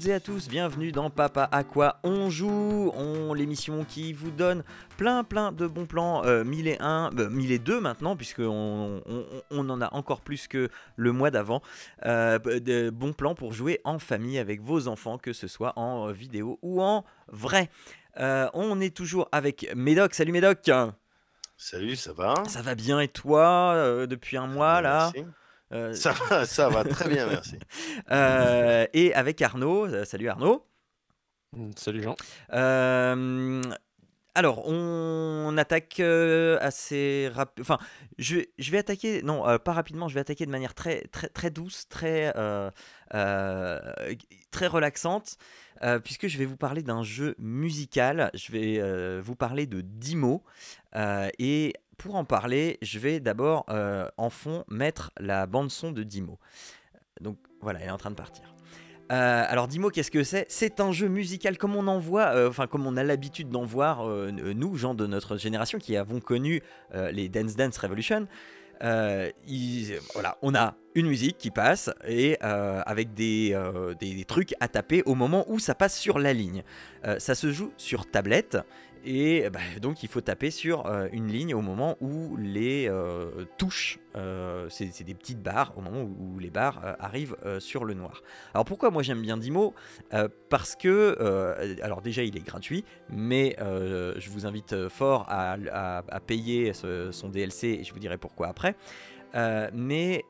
Toutes et à tous, bienvenue dans Papa à quoi on joue, on l'émission qui vous donne plein plein de bons plans, euh, 1001, euh, 1002 maintenant puisque on, on- on en a encore plus que le mois d'avant, euh, de bons plans pour jouer en famille avec vos enfants, que ce soit en vidéo ou en vrai. Euh, on est toujours avec Médoc, salut Médoc Salut, ça va? Ça va bien et toi euh, depuis un mois là? Merci. Euh, Ça va, ça va très bien, merci. euh, Et avec Arnaud, Euh, salut Arnaud Mm, Salut Jean. Euh, alors, on attaque assez rapide. Enfin, je, vais- je vais attaquer. Non, euh, pas rapidement. Je vais attaquer de manière très, très, très douce, très, euh, euh, très relaxante, euh, puisque je vais vous parler d'un jeu musical. Je vais euh, vous parler de Dimo. Euh, et pour en parler, je vais d'abord euh, en fond mettre la bande son de Dimo. Donc voilà, elle est en train de partir. Euh, alors Dimo, qu'est-ce que c'est? C'est un jeu musical comme on en voit, euh, enfin comme on a l'habitude d'en voir, nous, gens de notre génération qui avons connu les Dance Dance Revolution. Ils- voilà, on a une musique qui passe et avec des, des- des trucs à taper au moment où ça passe sur la ligne. Ça se joue sur tablette et bah, donc il faut taper sur euh, une ligne au moment où les euh, touches, euh, c'est des petites barres, au moment où, les barres arrivent sur le noir. Alors pourquoi moi j'aime bien Dimo? Parce que, alors déjà il est gratuit, mais je vous invite fort à, payer son DLC et je vous dirai pourquoi après. Mais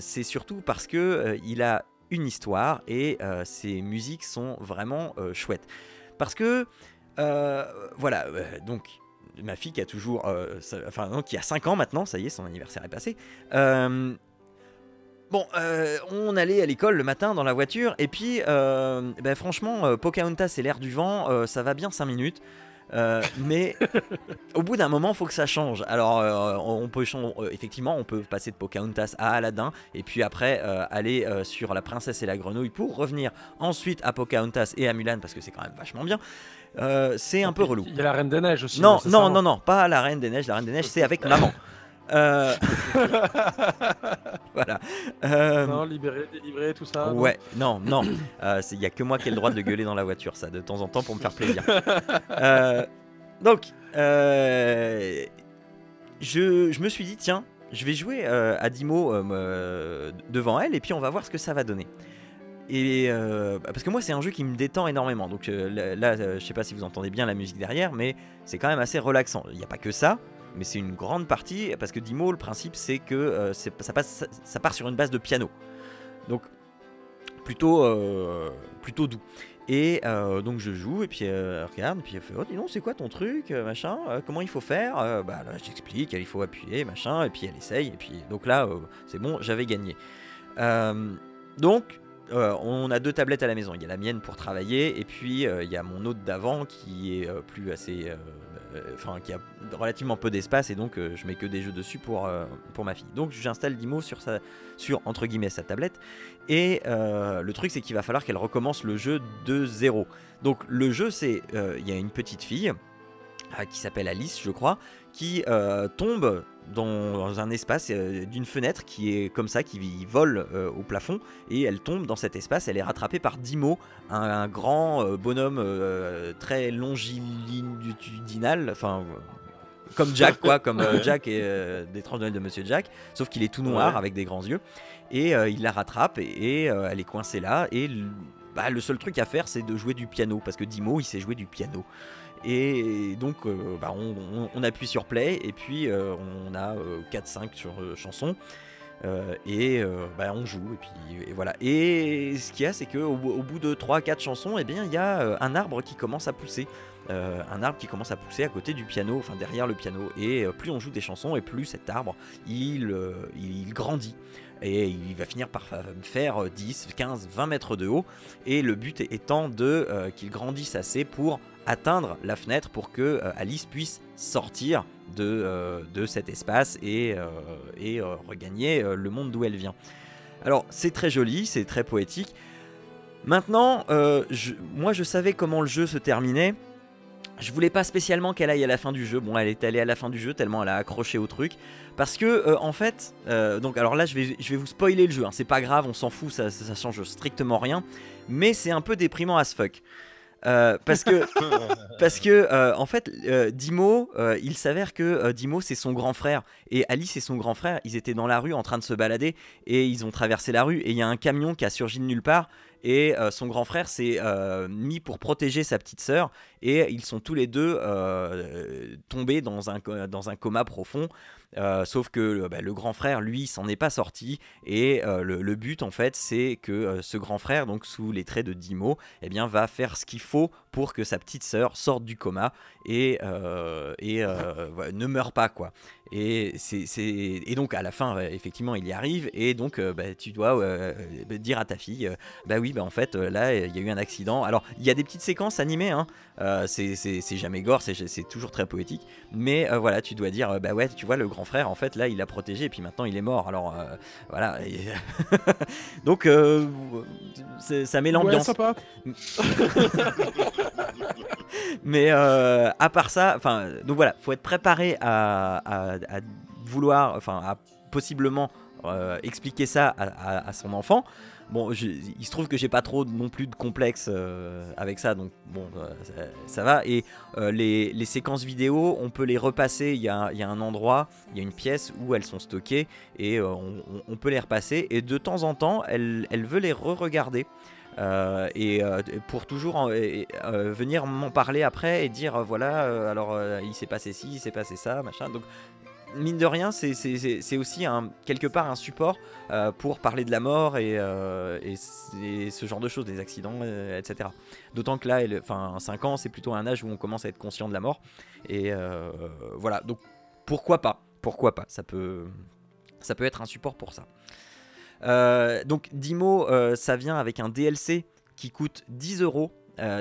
c'est surtout parce que il a une histoire et ses musiques sont vraiment chouettes. Parce que, voilà, euh, donc ma fille qui a toujours, euh, ça- enfin non, qui a 5 ans maintenant, ça y est, son anniversaire est passé. Euh, Bon, euh, on allait à l'école le matin dans la voiture, et puis, euh, ben, franchement, euh, Pocahontas et l'air du vent, euh, ça va bien 5 minutes. Euh, mais au bout d'un moment, faut que ça change. Alors, euh, on peut euh, effectivement, on peut passer de Pocahontas à Aladdin, et puis après euh, aller euh, sur La Princesse et la Grenouille pour revenir ensuite à Pocahontas et à Mulan parce que c'est quand même vachement bien. Euh, c'est un peu relou. Il y a la Reine des Neiges aussi. Non, non, nécessairement. non, non, pas la Reine des Neiges. La Reine des Neiges, c'est avec maman. Euh, voilà. Euh, Non, libéré, délivré, tout ça. non Ouais, non, non. Il n'y a que moi qui ai le droit de le gueuler dans la voiture, ça, de temps en temps, pour me faire plaisir. Euh, donc, euh, je, je me suis dit, tiens, je vais jouer euh, à Dimo euh, devant elle, et puis on va voir ce que ça va donner. Euh, parce que moi, c'est un jeu qui me détend énormément. Donc euh, là, euh, je sais pas si vous entendez bien la musique derrière, mais c'est quand même assez relaxant. Il n'y a pas que ça, mais c'est une grande partie parce que Dimo, le principe, c'est que euh, ça, passe, ça, part sur une base de piano. Donc plutôt, plutôt doux. Et donc je joue et puis regarde et puis elle fait oh dis donc c'est quoi ton truc machin comment il faut faire bah là j'explique il faut appuyer machin et puis elle essaye et puis donc là c'est bon j'avais gagné donc euh, on a deux tablettes à la maison. Il y a la mienne pour travailler et puis euh, il y a mon autre d'avant qui est euh, plus assez enfin qui a relativement peu d'espace et donc je mets que des jeux dessus pour, pour ma fille. Donc j'installe Dimo sur sa sur entre guillemets sa tablette. Et le truc, c'est qu'il va falloir qu'elle recommence le jeu de zéro. Donc le jeu, c'est il y a une petite fille qui s'appelle Alice, je crois, qui euh, tombe dans, un espace euh, d'une fenêtre qui est comme ça, qui vole euh, au plafond, et elle tombe dans cet espace. Elle est rattrapée par Dimo, un, un grand bonhomme très longitudinal, enfin. Comme Jack, quoi, comme euh, Jack et euh, des tranches de Noël de Monsieur Jack, sauf qu'il est tout noir Ouais. avec des grands yeux et euh, il la rattrape et, et, elle est coincée là et bah, le seul truc à faire c'est de jouer du piano parce que Dimo il sait jouer du piano et donc euh, bah, on, appuie sur play et puis euh, on a 4-5 sur euh, chansons euh, et bah, on joue et puis voilà et ce qu'il y a c'est qu'au au bout de 3-4 chansons et bien il y a un arbre qui commence à pousser un arbre qui commence à pousser à côté du piano, enfin derrière le piano. Et plus on joue des chansons, et plus cet arbre, il, grandit. Et il va finir par fa- faire euh, 10, 15, 20 mètres de haut. Et le but étant de qu'il grandisse assez pour atteindre la fenêtre pour que euh, Alice puisse sortir de, euh, de cet espace et, euh, regagner le monde d'où elle vient. Alors c'est très joli, c'est très poétique. Maintenant, moi je savais comment le jeu se terminait. Je voulais pas spécialement qu'elle aille à la fin du jeu. Bon, elle est allée à la fin du jeu tellement elle a accroché au truc. Parce que, en fait, donc alors là, je vais, vous spoiler le jeu. hein. C'est pas grave, on s'en fout, ça change strictement rien. Mais c'est un peu déprimant as fuck. Euh, parce que, parce que euh, en fait, euh, Dimo, euh, il s'avère que Dimo, c'est son grand frère. Et Alice et son grand frère, ils étaient dans la rue en train de se balader. Et ils ont traversé la rue. Et il y a un camion qui a surgi de nulle part. Et son grand frère s'est mis pour protéger sa petite sœur. Et ils sont tous les deux tombés dans un, dans un coma profond. Euh, sauf que euh, bah, le grand frère, lui, s'en est pas sorti. Et euh, le, but, en fait, c'est que ce grand frère, donc sous les traits de Dimo, eh bien, va faire ce qu'il faut pour que sa petite sœur sorte du coma et, et ne meure pas, quoi. Et, et donc, à la fin, effectivement, il y arrive. Et donc, bah, tu dois bah, dire à ta fille, bah oui, bah en fait, là, il y a eu un accident. Alors, il y a des petites séquences animées, hein. C'est, jamais gore, c'est, toujours très poétique. Mais voilà, tu dois dire, bah ouais, tu vois, le grand frère, en fait, là, il l'a protégé, et puis maintenant, il est mort. Alors, euh, voilà. et- Donc, euh, ça met Ouais, l'ambiance. sympa. Mais euh, à part ça, enfin, donc voilà, faut être préparé à, à- à vouloir, enfin, à possiblement expliquer ça à son enfant. Bon, il se trouve que j'ai pas trop non plus de complexe euh, avec ça, donc bon, euh, ça, va. Et euh, les, séquences vidéo, on peut les repasser. Il y a, un endroit, il y a une pièce où elles sont stockées et on, peut les repasser. Et de temps en temps, elle, veut les re-regarder. Et euh, pour toujours venir m'en parler après et dire voilà alors il s'est passé ci il s'est passé ça machin donc mine de rien c'est- aussi un, quelque part un support euh, pour parler de la mort et, euh, ce genre de choses des accidents euh, etc d'autant que là elle- enfin 5 ans c'est plutôt un âge où on commence à être conscient de la mort. Et voilà. Donc pourquoi pas? Pourquoi pas? Ça peut être un support pour ça. Donc Dimo, ça vient avec un DLC qui coûte 10 euros.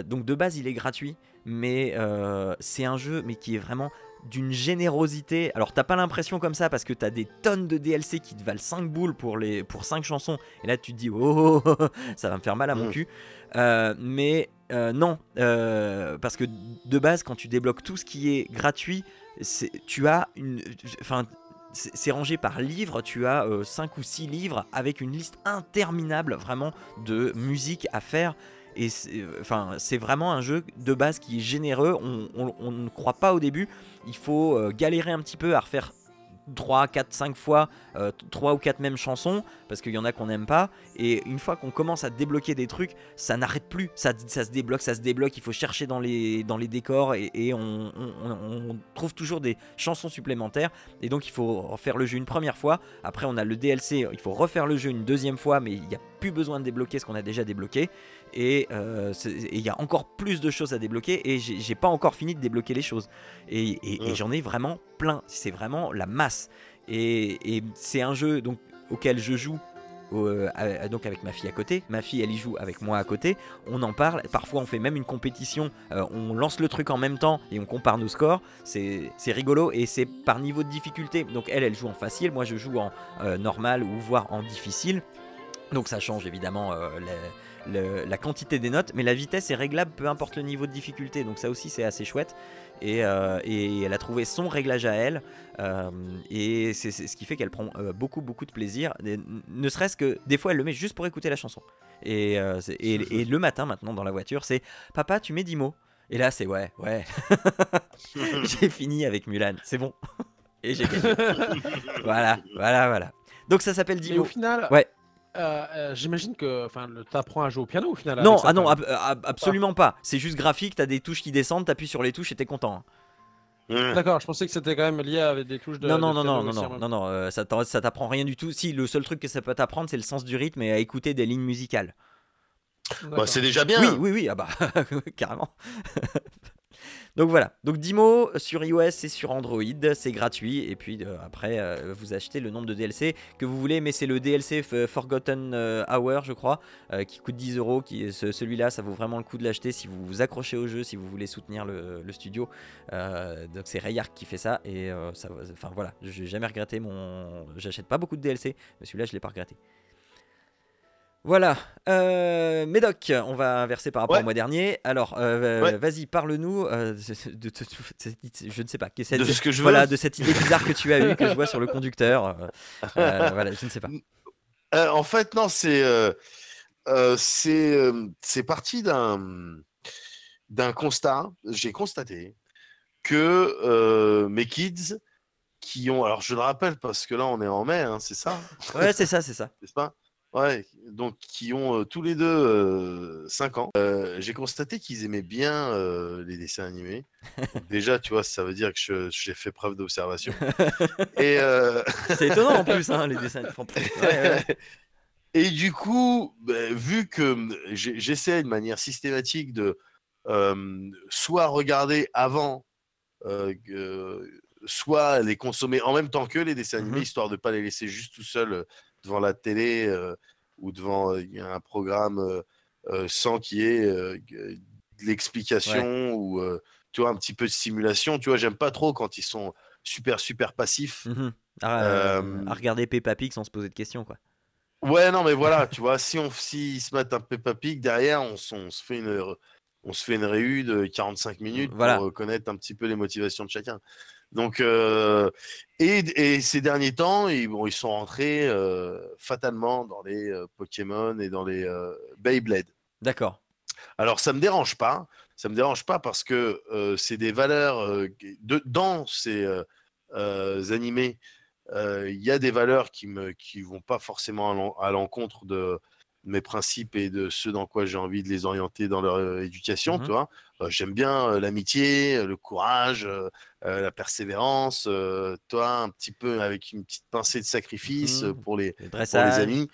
Donc de base, il est gratuit, mais c'est un jeu, mais qui est vraiment d'une générosité. Alors t'as pas l'impression comme ça parce que t'as des tonnes de DLC qui te valent 5 boules pour, les, pour 5 chansons. Et là tu te dis, oh, oh, oh, ça va me faire mal à mon Mm. cul. Euh, mais euh, non, euh, parce que de base, quand tu débloques tout ce qui est gratuit, c'est- tu as une... Enfin, c'est c'est rangé par livre, tu as 5 ou 6 livres avec une liste interminable vraiment de musique à faire. Et enfin, c'est vraiment un jeu de base qui est généreux, on, ne croit pas au début, il faut euh, galérer un petit peu à refaire 3, 4, 5 fois 3 ou 4 mêmes chansons, parce qu'il y en a qu'on n'aime pas, et une fois qu'on commence à débloquer des trucs, ça n'arrête plus, ça, se débloque, ça se débloque, il faut chercher dans les, dans les décors, et, on, on- trouve toujours des chansons supplémentaires, et donc il faut refaire le jeu une première fois, après on a le DLC, il faut refaire le jeu une deuxième fois, mais il n'y a plus besoin de débloquer ce qu'on a déjà débloqué, et euh, et il y a encore plus de choses à débloquer, et j'ai pas encore fini de débloquer les choses, et, et- et Mm. j'en ai vraiment plein, c'est vraiment la masse, et, et c'est un jeu donc, auquel je joue euh, donc avec ma fille à côté. Ma fille, elle y joue avec moi à côté. On en parle. Parfois, on fait même une compétition. euh, on lance le truc en même temps et on compare nos scores. C'est c'est rigolo et c'est par niveau de difficulté. Donc, elle, elle joue en facile. Moi, je joue en normal ou voire en difficile. Donc, ça change évidemment euh, la, le- la quantité des notes, mais la vitesse est réglable peu importe le niveau de difficulté. Donc, ça aussi, c'est assez chouette. Et, euh, et elle a trouvé son réglage à elle. Euh, et c'est ce qui fait qu'elle prend euh, beaucoup beaucoup de plaisir. Et ne serait-ce que des fois elle le met juste pour écouter la chanson. Et, euh, et, et le matin maintenant dans la voiture c'est papa tu mets 10 mots. Et là c'est ouais ouais j'ai fini avec Mulan c'est bon. et j'ai gagné. voilà voilà voilà. Donc ça s'appelle 10 Et au mots. final, Ouais. Euh, euh, j'imagine que enfin, t'apprends à jouer au piano au final. Non ah non ab- ab- absolument pas. C'est juste graphique t'as des touches qui descendent t'appuies sur les touches et t'es content. hein. Mmh. D'accord, je pensais que c'était quand même lié avec des touches de. non, de non, non, non, en non, non, non, euh, ça t'apprend rien du tout. Si, le seul truc que ça peut t'apprendre, c'est le sens du rythme et à écouter des lignes musicales. Bah, c'est déjà bien. Oui, oui, oui, ah bah, carrément. Donc voilà, donc 10 mots sur iOS et sur Android, c'est gratuit. Et puis euh, après, euh, vous achetez le nombre de DLC que vous voulez, mais c'est le DLC f- Forgotten euh, Hour, je crois, euh, qui coûte 10 euros. Celui-là, ça vaut vraiment le coup de l'acheter si vous vous accrochez au jeu, si vous voulez soutenir le, studio. Euh, donc c'est Rayark qui fait ça. Et euh, ça, enfin voilà, j'ai jamais regretté mon. J'achète pas beaucoup de DLC, mais celui-là, je l'ai pas regretté. Voilà, euh, Médoc, on va inverser par rapport Ouais. au mois dernier. Alors, euh, Ouais. vas-y, parle-nous euh, de, je ne sais pas, que cette- De ce que je veux. de cette idée bizarre que tu as eue, que je vois sur le conducteur. voilà, je ne sais pas. En fait, non, c'est c'est c'est parti d'un d'un constat. J'ai constaté que mes kids qui ont, alors je le rappelle parce que là on est en mai, hein, c'est ça, Ouais, c'est ça, c'est ça. n'est-ce pas Ouais, donc qui ont euh, tous les deux 5 ans. Euh, J'ai constaté qu'ils aimaient bien euh, les dessins animés. Donc déjà, tu vois, ça veut dire que j'ai fait preuve d'observation. Et euh, C'est étonnant en plus, hein, les dessins. enfin, ouais. Et du coup, bah, vu que hum, j'essaie de manière systématique de euh, soit regarder avant, euh, soit les consommer en même temps que les dessins animés, Mhm. histoire de ne pas les laisser juste tout seuls euh, devant la télé euh, ou devant euh, un programme euh, sans qu'il y ait de l'explication ou tu vois, un petit peu de stimulation. Tu vois, j'aime pas trop quand ils sont super, super passifs. À, euh, Euh, à regarder Peppa Pig sans se poser de questions, quoi. Ouais, non, mais voilà, tu vois, si on s'ils se mettent un Peppa Pig derrière, on, on se fait une on se fait une réu de 45 minutes Voilà. pour connaître un petit peu les motivations de chacun. Donc, euh, et, et ces derniers temps, ils, bon, ils sont rentrés euh, fatalement dans les euh, Pokémon et dans les Beyblade. D'accord. Alors, ça me dérange pas. Ça me dérange pas parce que c'est des valeurs de, dans ces animés. Il y a des valeurs qui me qui vont pas forcément à l'encontre de mes principes et de ce dans quoi j'ai envie de les orienter dans leur euh, éducation. Tu vois, Euh, j'aime bien l'amitié, le courage, la persévérance. toi, un petit peu avec une petite pincée de sacrifice euh, pour les Le pour les amis.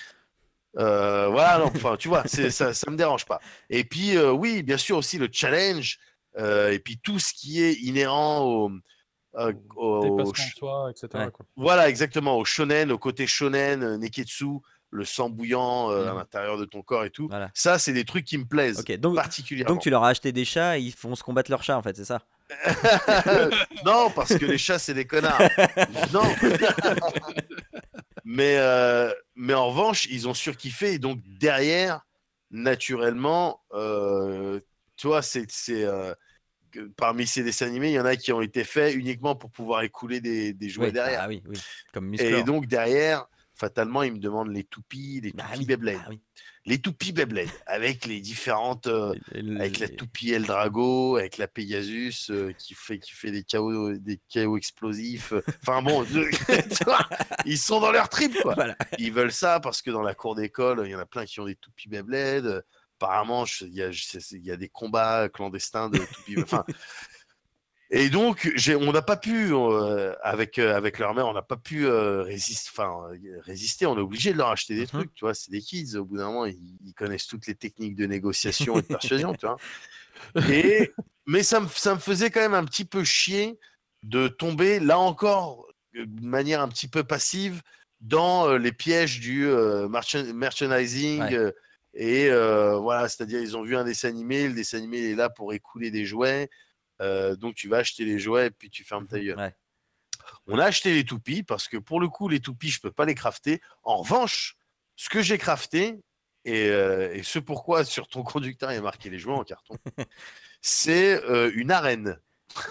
Euh, voilà, non, enfin, tu vois, ça, ça me dérange pas. Et puis, euh, oui, bien sûr aussi le challenge, euh, et puis tout ce qui est inhérent au, au- de soi, etc. Ouais. voilà, exactement, au shonen, au côté shonen, neketsu, le sang bouillant euh, à Mhm. l'intérieur de ton corps et tout. Voilà. Ça, c'est des trucs qui me plaisent donc, particulièrement. donc tu leur as acheté des chats et ils font se combattre leurs chats, en fait, c'est ça? Non, parce que les chats, c'est des connards. non. mais, euh, mais en revanche, ils ont surkiffé. Et donc, derrière, naturellement, euh, tu vois, c'est. parmi ces dessins animés, il y en a qui ont été faits uniquement pour pouvoir écouler des, des jouets Oui, derrière. Ah oui, oui. Comme et Musclor. donc, derrière, fatalement, ils me demandent les toupies, les Bah toupies oui, Beyblade. bah oui. Les toupies Beyblade, avec les différentes. euh, le- avec la toupie Eldrago, avec la Pegasus euh, qui fait qui fait des chaos des chaos explosifs. Enfin bon, ils sont dans leur trip quoi. Voilà. Ils veulent ça parce que dans la cour d'école, il y en a plein qui ont des toupies Beyblade. Apparemment, il y, il y a des combats clandestins de toupies. Enfin, et donc, on n'a pas pu, euh, avec, euh, avec leur mère, on n'a pas pu euh, résister, enfin, résister. On est obligé de leur acheter des Mhm. trucs, tu vois. C'est des kids, au bout d'un moment, ils, ils connaissent toutes les techniques de négociation et de persuasion, tu vois. Et, mais ça me, ça me faisait quand même un petit peu chier de tomber, là encore, de manière un petit peu passive, dans les pièges du merchan- merchandising. Ouais. et voilà, c'est-à-dire, ils ont vu un dessin animé, le dessin animé est là pour écouler des jouets. Euh, donc, tu vas acheter les jouets et puis tu fermes ta gueule. Ouais. On a acheté les toupies parce que pour le coup, les toupies, je peux pas les crafter. En revanche, ce que j'ai crafté, et, euh, et ce pourquoi sur ton conducteur il y a marqué les jouets en carton, c'est euh, une arène.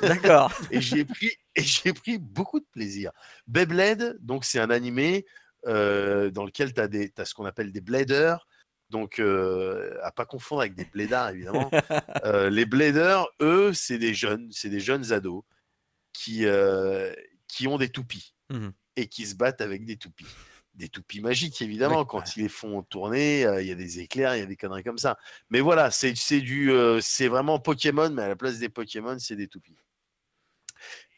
D'accord. Et j'y ai pris, et j'ai pris beaucoup de plaisir. Beyblade, donc c'est un animé dans lequel tu as, as ce qu'on appelle des bladers. Donc, euh, à pas confondre avec des blédards, évidemment. Euh, les bladers, eux, c'est des jeunes, c'est des jeunes ados qui, euh, qui ont des toupies Mhm. et qui se battent avec des toupies. Des toupies magiques, évidemment. Oui, Quand ils les font tourner, il y a des éclairs, il y a des conneries comme ça. Mais voilà, c'est c'est du, c'est vraiment Pokémon, mais à la place des Pokémon, c'est des toupies.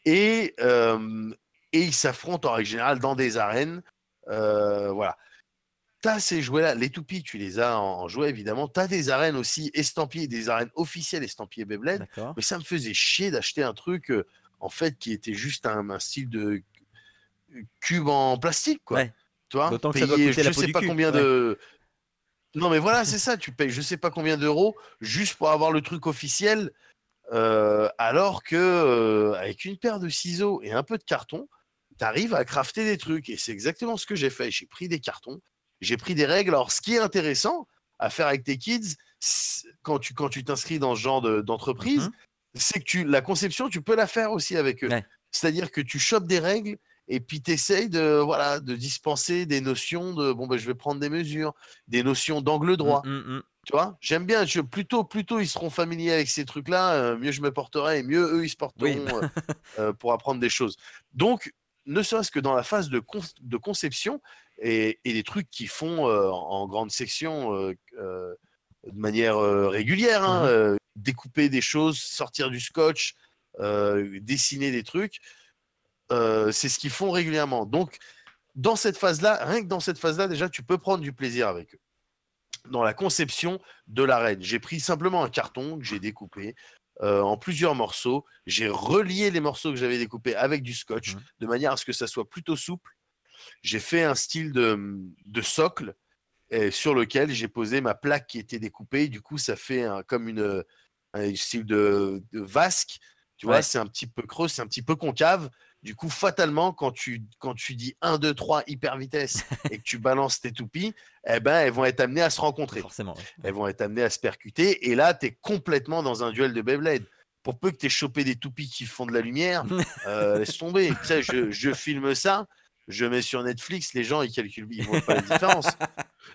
Et, et ils s'affrontent en règle générale dans des arènes. Voilà. T'as ces jouets-là, les toupies, tu les as en, en jouet évidemment. T'as des arènes aussi estampillées, des arènes officielles estampillées Beyblade. Mais ça me faisait chier d'acheter un truc euh, en fait qui était juste un, un style de cube en plastique, quoi. Ouais. Tu vois, D'autant que ça doit payer coûter je la peau sais du pas cul, combien ouais. de. Non, mais voilà, c'est ça. Tu payes je sais pas combien d'euros juste pour avoir le truc officiel, euh, alors que euh, avec une paire de ciseaux et un peu de carton, tu arrives à crafter des trucs. Et c'est exactement ce que j'ai fait. J'ai pris des cartons, j'ai pris des règles. Alors, ce qui est intéressant à faire avec tes kids, quand tu quand tu t'inscris dans ce genre de- d'entreprise, Mhm. c'est que tu, la conception, tu peux la faire aussi avec eux. Ouais. C'est-à-dire que tu chopes des règles et puis tu essayes de, voilà, de dispenser des notions de bon, ben, je vais prendre des mesures, des notions d'angle droit. Mm, mm, mm. Tu vois, j'aime bien. Je, plutôt, plutôt ils seront familiers avec ces trucs-là, euh, mieux je me porterai et mieux eux ils se porteront Oui, euh, euh, pour apprendre des choses. Donc, ne serait-ce que dans la phase de, con- de conception et, et les trucs qui font euh, en, grande section euh, euh, de manière régulière, hein, euh, découper des choses, sortir du scotch, dessiner des trucs, c'est ce qu'ils font régulièrement. Donc, dans cette phase-là, rien que dans cette phase-là, déjà, tu peux prendre du plaisir avec eux. Dans la conception de l'arène, j'ai pris simplement un carton que j'ai découpé euh, en plusieurs morceaux. J'ai relié les morceaux que j'avais découpés avec du scotch Mhm. de manière à ce que ça soit plutôt souple. J'ai fait un style de, de socle et sur lequel j'ai posé ma plaque qui était découpée. Du coup, ça fait un- comme une, un style de, de vasque. Tu vois, c'est un petit peu creux, c'est un petit peu concave. Du coup, fatalement, quand tu, quand tu dis 1, 2, 3 hyper vitesse et que tu balances tes toupies, eh ben, elles vont être amenées à se rencontrer. Forcément. ouais. Elles vont être amenées à se percuter. Et là, tu es complètement dans un duel de Beyblade. Pour peu que tu aies chopé des toupies qui font de la lumière, euh, laisse tomber. Tu sais, je, je filme ça, je mets sur Netflix, les gens, ils calculent, ils voient pas la différence.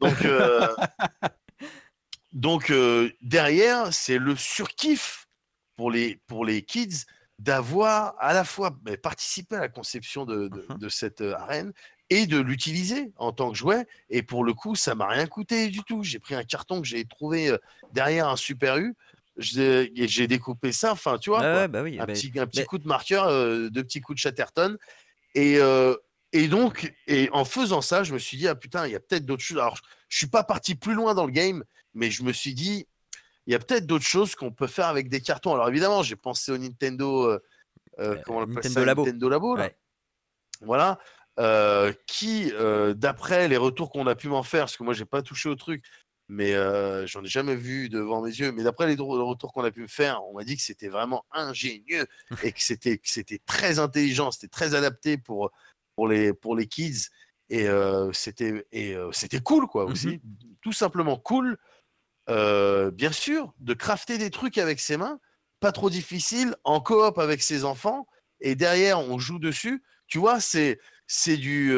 Donc, euh, donc euh, derrière, c'est le surkiff pour les, pour les kids d'avoir à la fois participé à la conception de, de- Mhm. de cette euh, arène et de l'utiliser en tant que jouet. Et pour le coup, ça m'a rien coûté du tout. J'ai pris un carton que j'ai trouvé derrière un Super U. J'ai et j'ai découpé ça, enfin, tu vois, quoi. bah oui. un bah, petit, un petit coup de marqueur, euh, deux petits coups de Chatterton. Et, euh, et donc, et en faisant ça, je me suis dit, ah putain, il y a peut-être d'autres choses. Alors, je, je suis pas parti plus loin dans le game, mais je me suis dit, il y a peut-être d'autres choses qu'on peut faire avec des cartons. Alors, évidemment, j'ai pensé au Nintendo, euh, euh, comment on appelle Nintendo ça, Labo. Nintendo Labo, là. Ouais. Voilà. euh, qui, euh, d'après les retours qu'on a pu m'en faire, parce que moi, j'ai pas touché au truc, mais j'en ai jamais vu devant mes yeux. Mais d'après les retours qu'on a pu me faire, on m'a dit que c'était vraiment ingénieux et que c'était que c'était très intelligent, c'était très adapté pour pour les pour les kids et euh, c'était et euh, c'était cool quoi aussi, tout simplement cool. Euh, bien sûr, de crafter des trucs avec ses mains, pas trop difficile, en coop avec ses enfants et derrière on joue dessus. Tu vois, c'est c'est du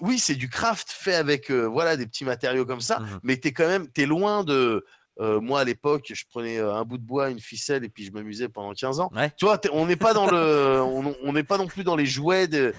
oui, c'est du craft fait avec euh, voilà des petits matériaux comme ça, Mhm. mais tu es quand même t'es loin de euh, moi à l'époque, je prenais euh, un bout de bois, une ficelle et puis je m'amusais pendant 15 ans. Ouais. Tu vois, on n'est pas dans le on n'est pas non plus dans les jouets de,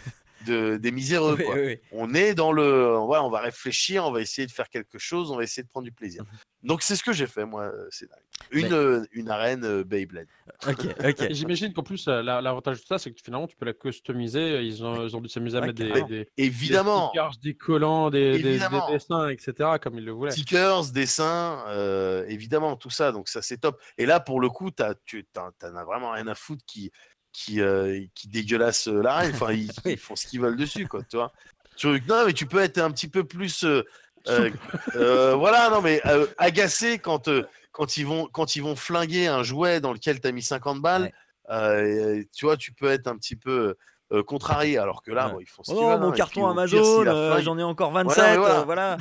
de- des miséreux Oui, quoi. oui, oui. On est dans le voilà, on va réfléchir, on va essayer de faire quelque chose, on va essayer de prendre du plaisir. Mhm. Donc c'est ce que j'ai fait moi, euh, c'est dingue. Une Mais- euh, une arène euh, Beyblade. Ok, ok. J'imagine qu'en plus, la- l'avantage de ça, c'est que finalement, tu peux la customiser. Ils ont, ils ont dû s'amuser à mettre des, des, des Évidemment. stickers, des collants, des, des- des dessins, etc., comme ils le voulaient. stickers, dessins, euh, évidemment, tout ça. Donc ça, c'est top. Et là, pour le coup, t'as- tu t'en as vraiment rien à foutre qui, qui, euh, qui dégueulasse euh, l'arène. Enfin, ils, font ce qu'ils veulent dessus, quoi. Tu vois. Tu- non, mais tu peux être un petit peu plus, euh, euh, voilà, non, mais agacé quand, quand ils vont, quand ils vont flinguer un jouet dans lequel tu as mis 50 balles. Ouais. tu vois, tu peux être un petit peu euh, contrarié, alors que là, Ouais. bon, ils font ce Oh non, mon hein, carton puis, Amazon, euh, j'en ai encore 27, Voilà, voilà. euh, voilà.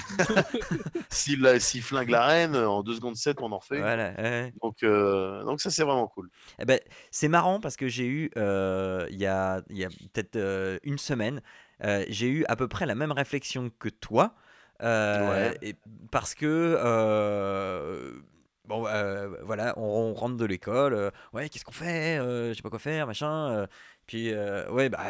s'il la- s'il flingue la reine, en 2 secondes 7, on en refait. une. Voilà, ouais. Donc, euh, donc ça, c'est vraiment cool. Eh ben, c'est marrant parce que j'ai eu, euh, il y a, il y a peut-être euh, une semaine, euh, j'ai eu à peu près la même réflexion que toi. euh, Ouais. et parce que, euh, bon, euh, voilà, on, on rentre de l'école, euh, ouais, qu'est-ce qu'on fait Euh, Je sais pas quoi faire, machin. Puis, euh, ouais, bah,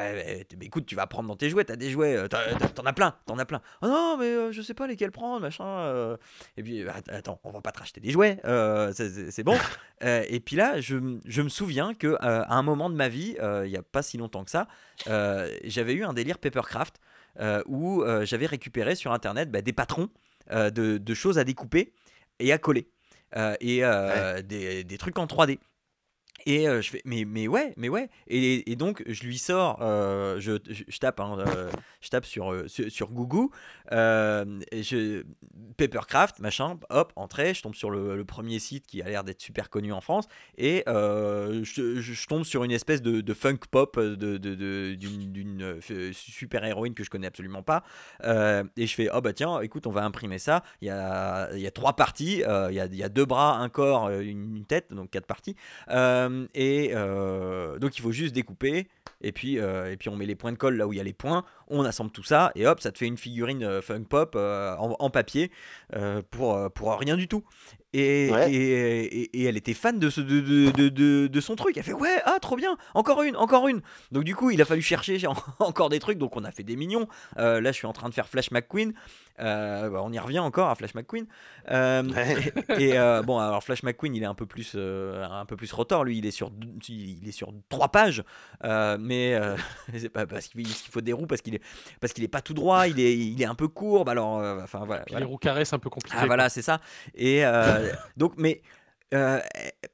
écoute, tu vas prendre dans tes jouets, t'as des jouets, euh, t'en as plein, t'en as plein. Oh non, mais euh, je sais pas lesquels prendre, machin. euh. Et puis, bah, att- attends, on va pas te racheter des jouets, c'est- bon. Et puis là, je, je me souviens que à un moment de ma vie, il y a pas si longtemps que ça, j'avais eu un délire papercraft. où j'avais récupéré sur internet bah, des patrons de, de choses à découper et à coller. Et des, des trucs en 3D. Et euh, je fais, mais, mais ouais, mais ouais. Et, donc, je lui sors, euh, je, je, tape, hein, euh, je tape sur, sur, Google, je, Papercraft, machin, hop, entrée, je tombe sur le, premier site qui a l'air d'être super connu en France, et je, je- tombe sur une espèce de, de funk pop de, de- de- d'une euh, super héroïne que je connais absolument pas. Et je fais, oh bah tiens, écoute, on va imprimer ça. Il y a, il y a trois parties, il, y a, il y a deux bras, un corps, une, tête, donc quatre parties. Et euh, donc il faut juste découper. Et puis, euh, et puis on met les points de colle là où il y a les points, on assemble tout ça, et hop, ça te fait une figurine euh, funk pop euh, en, en papier euh, pour, pour rien du tout. Et, Ouais. et, et- et elle était fan de, ce, de, de, de, son truc. Elle fait Ouais, ah, trop bien, encore une, encore une. Donc, du coup, il a fallu chercher en- encore des trucs. Donc, on a fait des mignons. Euh, là, je suis en train de faire Flash McQueen. Euh, bah, on y revient encore à Flash McQueen. Euh, et bon, alors Flash McQueen, il est un peu plus, un peu plus rotor. Lui, il est sur, il est sur trois pages, mais c'est pas parce qu'il qu'il faut des roues, parce qu'il parce qu'il est pas tout droit. Il est, il est un peu courbe. Alors, euh, enfin voilà. Puis voilà. les roues carrées, c'est un peu compliqué. Ah voilà, c'est ça. Et euh, donc, mais euh,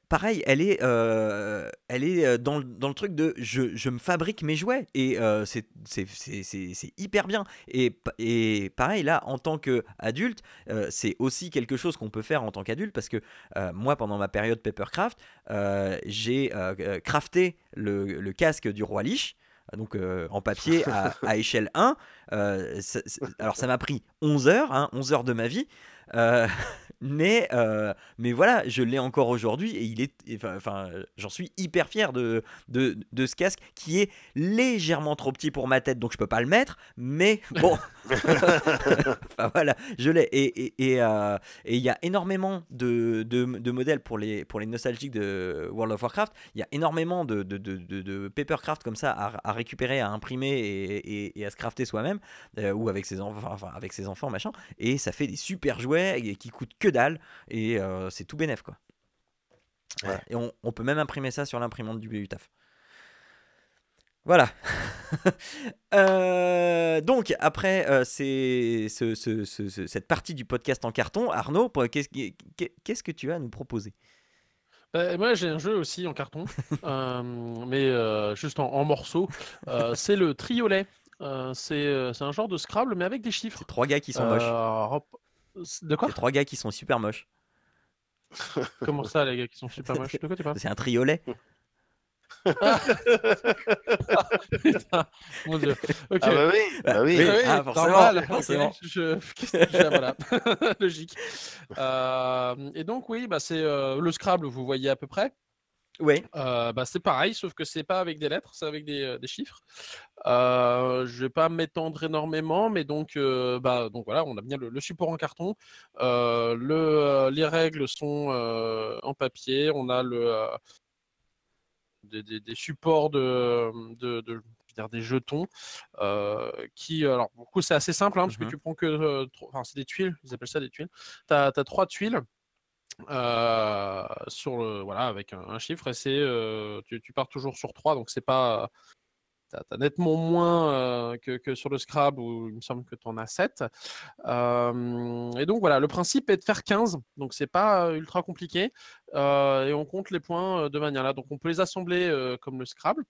pareil, elle est, euh, elle est dans, le- dans le truc de je, je me fabrique mes jouets et euh, c'est hyper bien. Et, et pareil, là, en tant qu'adulte, c'est aussi quelque chose qu'on peut faire en tant qu'adulte parce que moi, pendant ma période Papercraft, j'ai crafté le, le casque du roi Lich. Donc euh, en papier à, à échelle 1. Euh, ça- alors ça m'a pris 11 heures, hein, 11 heures de ma vie. Euh, mais, euh, mais voilà, je l'ai encore aujourd'hui et il est, enfin, enfin, j'en suis hyper fier de, de, de ce casque qui est légèrement trop petit pour ma tête, donc je peux pas le mettre. Mais bon, enfin voilà, je l'ai. Et et- et, euh, et il y a énormément de, de, de modèles pour les, pour les nostalgiques de World of Warcraft. Il y a énormément de, de, papercraft comme ça à, à récupérer, à imprimer et, à se crafter soi-même euh, ou avec ses enfants, enfin avec ses enfants machin. Et ça fait des super jouets et qui coûtent que dalle et euh, c'est tout bénef quoi. Voilà. Et on, on peut même imprimer ça sur l'imprimante du BU taf. Voilà. Euh, donc après euh, c'est ce- ce- ce- ce- cette partie du podcast en carton, Arnaud, qu'est-ce qu'est-ce que tu as à nous proposer? Bah, moi, j'ai un jeu aussi en carton, euh, mais euh, juste en, en morceaux. Euh, c'est le triolet. Euh, c'est euh, c'est un genre de Scrabble, mais avec des chiffres. C'est trois gars qui sont moches. Euh, hop. De quoi C'est trois gars qui sont super moches. Comment ça, les gars qui sont super moches? De quoi tu parles? C'est un triolet. Putain, mon dieu. Ah bah oui, bah oui. oui. Ah oui, Ah, forcément, normal, je- je- voilà. Logique. Euh, et donc, oui, bah, c'est euh, le Scrabble, vous voyez à peu près. Ouais. Euh, bah, c'est pareil, sauf que c'est pas avec des lettres, c'est avec des, euh, des chiffres. Euh, je vais pas m'étendre énormément, mais donc, euh, bah, donc voilà, on a bien le, le support en carton. Le, les règles sont en papier. On a le, des, des- des supports de, des jetons euh, qui, alors, pour le coup, c'est assez simple hein, parce que tu prends que, euh, enfin, c'est des tuiles, ils appellent ça des tuiles. Tu as, trois tuiles euh, sur le, voilà, avec un, chiffre et c'est, euh, tu, tu pars toujours sur 3, donc c'est pas. T'as as nettement moins euh, que, sur le Scrabble où il me semble que tu en as 7. Euh, et donc voilà, le principe est de faire 15, donc c'est pas ultra compliqué. Et on compte les points de manière là. Donc on peut les assembler comme le Scrabble.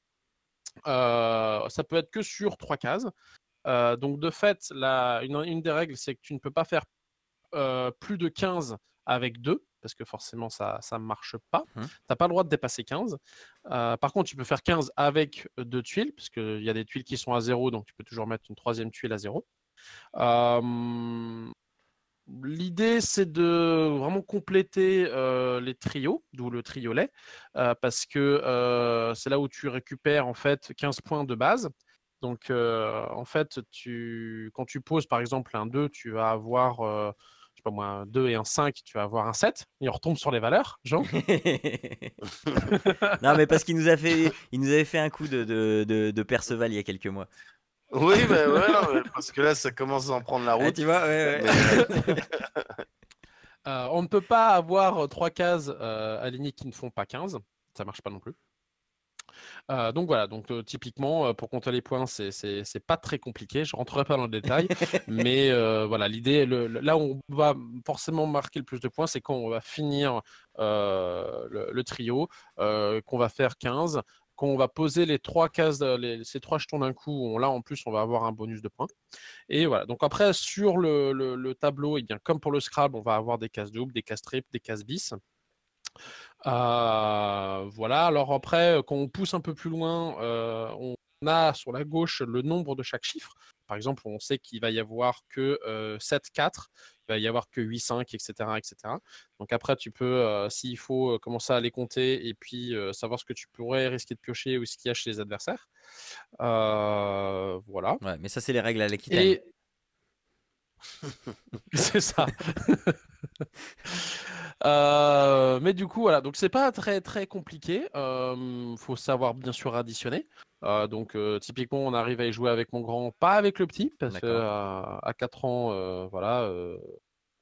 Ça peut être que sur trois cases. Donc de fait, une, des règles, c'est que tu ne peux pas faire plus de 15 avec 2, parce que forcément ça ne marche pas. Mhm. Tu n'as pas le droit de dépasser 15. Euh, par contre, tu peux faire 15 avec deux tuiles, parce qu'il y a des tuiles qui sont à 0, donc tu peux toujours mettre une troisième tuile à 0. Euh, L'idée, c'est de vraiment compléter euh, les trios, d'où le triolet, euh, parce que euh, c'est là où tu récupères en fait 15 points de base. Donc, euh, en fait, tu, quand tu poses par exemple un 2, tu vas avoir, euh, pas moi, un 2 et un 5, tu vas avoir un 7, et on retombe sur les valeurs, Jean. non mais parce qu'il nous a fait, il nous avait fait un coup de, de, de, de Perceval il y a quelques mois. Oui, bah ouais, non, parce que là, ça commence à en prendre la Ah, route. tu vois, ouais, ouais. Mais, euh, Euh, on ne peut pas avoir trois cases euh, alignées qui ne font pas 15. Ça marche pas non plus. Euh, donc voilà, donc euh, typiquement, euh, pour compter les points, c'est c'est pas très compliqué. Je rentrerai pas dans le détail, mais voilà, l'idée, le, là où on va forcément marquer le plus de points, c'est quand on va finir le, trio, qu'on va faire 15, quand on va poser les trois cases, ces trois jetons d'un coup, là en plus on va avoir un bonus de points. Et voilà, donc après sur le, le tableau, et eh bien, comme pour le Scrabble, on va avoir des cases doubles, des cases triples, des cases bis. Euh, voilà, alors après, quand on pousse un peu plus loin, euh, on a sur la gauche le nombre de chaque chiffre. Par exemple, on sait qu'il va y avoir que 7, 4, il va y avoir que 8, 5, etc. etc. Donc après, tu peux, s'il faut, commencer à les compter et puis savoir ce que tu pourrais risquer de piocher ou ce qu'il y a chez les adversaires. voilà. Ouais, mais ça, c'est les règles à l'équité. c'est ça. Euh, mais du coup, voilà. Donc, c'est pas très très compliqué. Euh, faut savoir bien sûr additionner. Euh, donc, typiquement, on arrive à y jouer avec mon grand, pas avec le petit, parce que à 4 ans, voilà,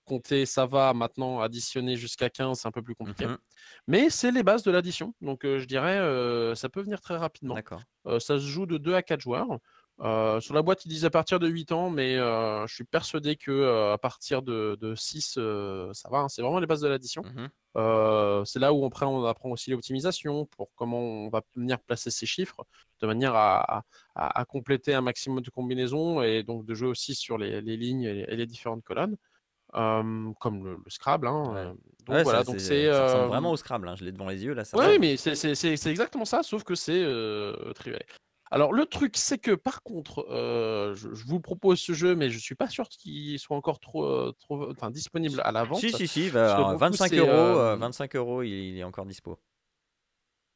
compter ça va. Maintenant, additionner jusqu'à 15, c'est un peu plus compliqué. Mmh mais c'est les bases de l'addition. Donc, je dirais, ça peut venir très rapidement. ça se joue de 2 à 4 joueurs. Euh, sur la boîte, ils disent à partir de 8 ans, mais euh, je suis persuadé que euh, à partir de, 6, ça va. Hein. c'est vraiment les bases de l'addition. Mmh c'est là où après, on apprend aussi l'optimisation pour comment on va venir placer ces chiffres de manière à, compléter un maximum de combinaisons et donc de jouer aussi sur les, lignes et les, différentes colonnes, comme le, Scrabble. Hein, donc voilà, donc c'est vraiment au Scrabble. Hein. je l'ai devant les yeux là. oui, mais c'est exactement ça, sauf que c'est trivial. Alors, le truc, c'est que par contre, euh, je, vous propose ce jeu, mais je suis pas sûr qu'il soit encore trop, euh, trop enfin, disponible à la vente. Si, si, si, 25 bah, euros, 25 euh, euros, il, est encore dispo.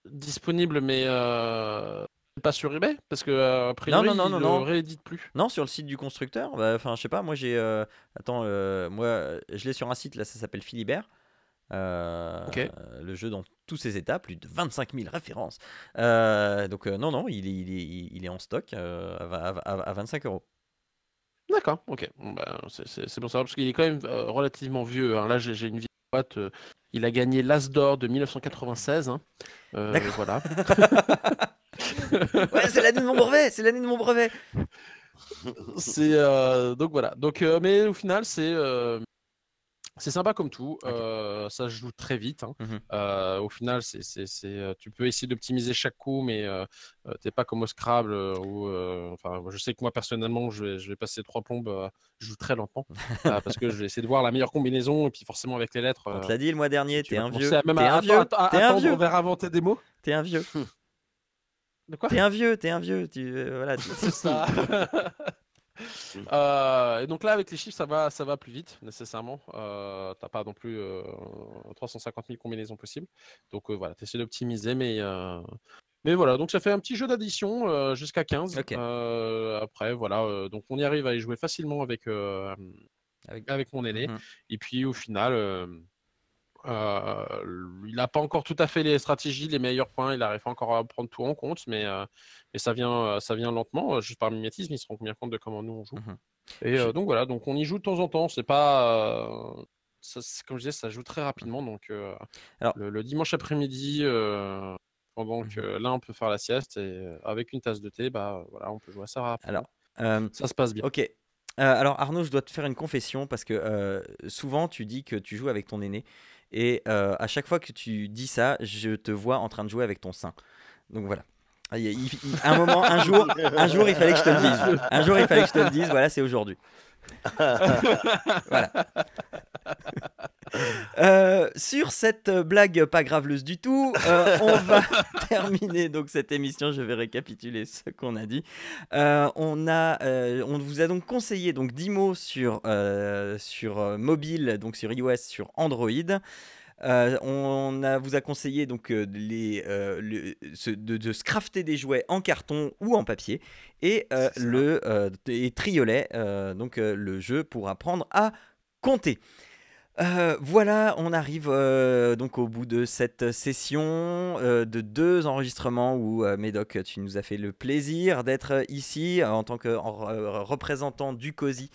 Disponible, mais pas sur eBay Parce que, a priori, non, non, non, il non, réédite plus. Non, sur le site du constructeur. Bah, enfin, je sais pas, moi j'ai. Attends, moi, je l'ai sur un site, là, ça s'appelle Philibert. Euh, le jeu dans tous ses états, plus de 25 000 références. Euh, donc euh, non, non, il est, il est, il est en stock à, 25 euros. D'accord, ok. Bah, c'est pour ça, parce qu'il est quand même relativement vieux. Hein. Là, j'ai une vieille boîte. il a gagné l'As d'or de 1996. Hein. Voilà. ouais, c'est l'année de mon brevet. C'est l'année de mon brevet. C'est donc voilà. Donc, mais au final, c'est c'est sympa comme tout, euh, ça se joue très vite. Hein. Mmh euh, au final, c'est, euh, tu peux essayer d'optimiser chaque coup, mais tu t'es pas comme au Scrabble. Où, enfin, je sais que moi personnellement, je vais, je vais passer trois plombes, je joue très lentement parce que je vais essayer de voir la meilleure combinaison et puis forcément avec les lettres. On te l'a dit le mois dernier, t'es un vieux. Même t'es un vieux. T'es un vieux. inventer des mots. T'es un vieux. De quoi? T'es un vieux, t'es un vieux. Tu, voilà. C'est ça. Euh, et donc là, avec les chiffres, ça va, ça va plus vite, nécessairement. Euh, t'as pas non plus 350 euh, 000 combinaisons possibles. Donc voilà, tu essaies d'optimiser, mais, mais voilà. Donc ça fait un petit jeu d'addition jusqu'à 15. après, voilà. donc on y arrive à y jouer facilement avec, avec... mon aîné. Mmh et puis au final il n'a pas encore tout à fait les stratégies, les meilleurs points, il n'arrive pas encore à prendre tout en compte, mais, mais ça, vient, ça vient lentement, juste par mimétisme, il se rend bien compte de comment nous on joue. Mmh Et donc voilà, donc on y joue de temps en temps, c'est pas. comme je disais, ça joue très rapidement, donc Alors, le, dimanche après-midi, pendant mmh que là on peut faire la sieste, et avec une tasse de thé, bah voilà, on peut jouer ça rapidement. Alors, ça se passe bien. Ok. alors Arnaud, je dois te faire une confession parce que souvent tu dis que tu joues avec ton aîné. Et euh, à chaque fois que tu dis ça, je te vois en train de jouer avec ton sein. Donc voilà. un moment, un jour, un jour, il fallait que je te le dise. Un jour, il fallait que je te le dise. Voilà, c'est aujourd'hui. voilà. Euh, sur cette blague pas graveleuse du tout, euh, on va terminer donc cette émission. Je vais récapituler ce qu'on a dit. Euh, on a, on vous a donc conseillé donc 10 mots sur sur mobile, donc sur iOS, sur Android. on a, vous a conseillé donc les, de, de, se crafter des jouets en carton ou en papier et le et Triolet, donc le jeu pour apprendre à compter. Euh, voilà, on arrive euh, donc au bout de cette session euh, de deux enregistrements où Médoc, tu nous as fait le plaisir d'être ici en tant que représentant du COSI,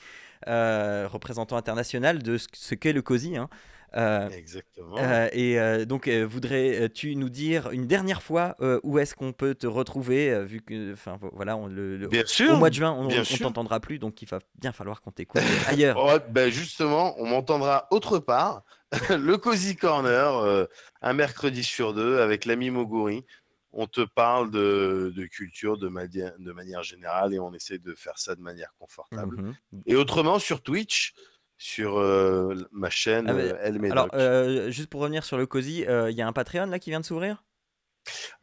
représentant international de ce qu'est le COSI. Hein. Euh, Exactement. euh, et euh, donc, voudrais-tu nous dire une dernière fois où est-ce qu'on peut te retrouver, vu que, enfin, vo- voilà, on, le, le- Bien sûr. au mois de juin, on, sûr. t'entendra plus, donc il va bien falloir qu'on t'écoute ailleurs. Ouais, ben justement, on m'entendra autre part. le Cozy Corner, un mercredi sur deux, avec l'ami Moguri. On te parle de, de culture de, manière générale et on essaie de faire ça de manière confortable. Mhm. Et autrement, sur Twitch, sur euh, ma chaîne Ah, Médoc, Alors, euh, juste pour revenir sur le COSI, il y a un Patreon là qui vient de s'ouvrir?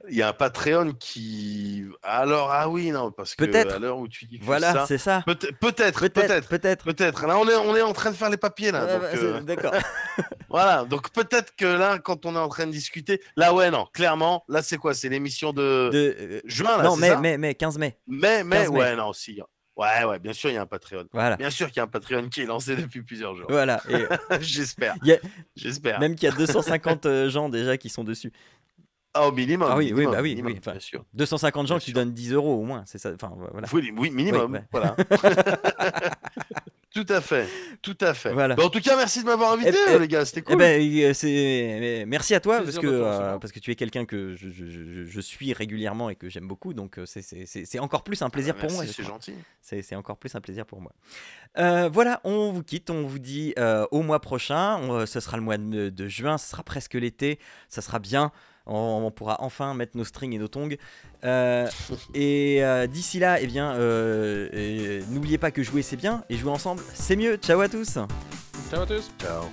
Il y a un Patreon qui. Alors, ah oui, non, parce que Peut-être. à l'heure où tu dis Voilà, c'est ça. Peut- Peut-être, Peut-être, peut-être. peut-être. Peut-être. Là, on est, on est en train de faire les papiers, là. Bah, D'accord. Voilà, donc peut-être que là, quand on est en train de discuter, là, ouais, non, clairement, là, c'est quoi C'est l'émission de, juin, là, non, mais, mais, mais 15 mai. mais, mais, 15 mai. ouais, non, si. Ouais, ouais, bien sûr, il y a un Patreon. Voilà. Bien sûr qu'il y a un Patreon qui est lancé depuis plusieurs jours. Voilà. Et J'espère. A- J'espère. même qu'il y a 250 euh, gens déjà qui sont dessus. Ah, au minimum. Ah oui, oui, bah oui, minimum, oui, enfin, bien sûr. 250 gens Bien qui sûr. donnent 10 euros au moins. C'est ça. Enfin, voilà. Oui, oui, minimum. ouais. Voilà. tout à fait. Tout à fait. Voilà. Bah, en tout cas, merci de m'avoir invité, Eh, eh, les gars. C'était Eh cool. ben, euh, c'est merci à toi parce que euh, parce que tu es quelqu'un que je, je- je- je suis régulièrement et que j'aime beaucoup donc euh, c'est- c'est c'est- c'est encore plus un plaisir Ah, pour merci, moi. c'est gentil. C'est c'est encore plus un plaisir pour moi. Euh, voilà, on vous quitte, on vous dit euh, au mois prochain. On, euh, ce sera le mois de, de juin, ce sera presque l'été, ça sera bien. On, on pourra enfin mettre nos strings et nos tongs. Euh, et euh, d'ici là, eh bien, euh, euh, n'oubliez pas que jouer c'est bien et jouer ensemble c'est mieux. Ciao à tous. Ciao à tous. Ciao.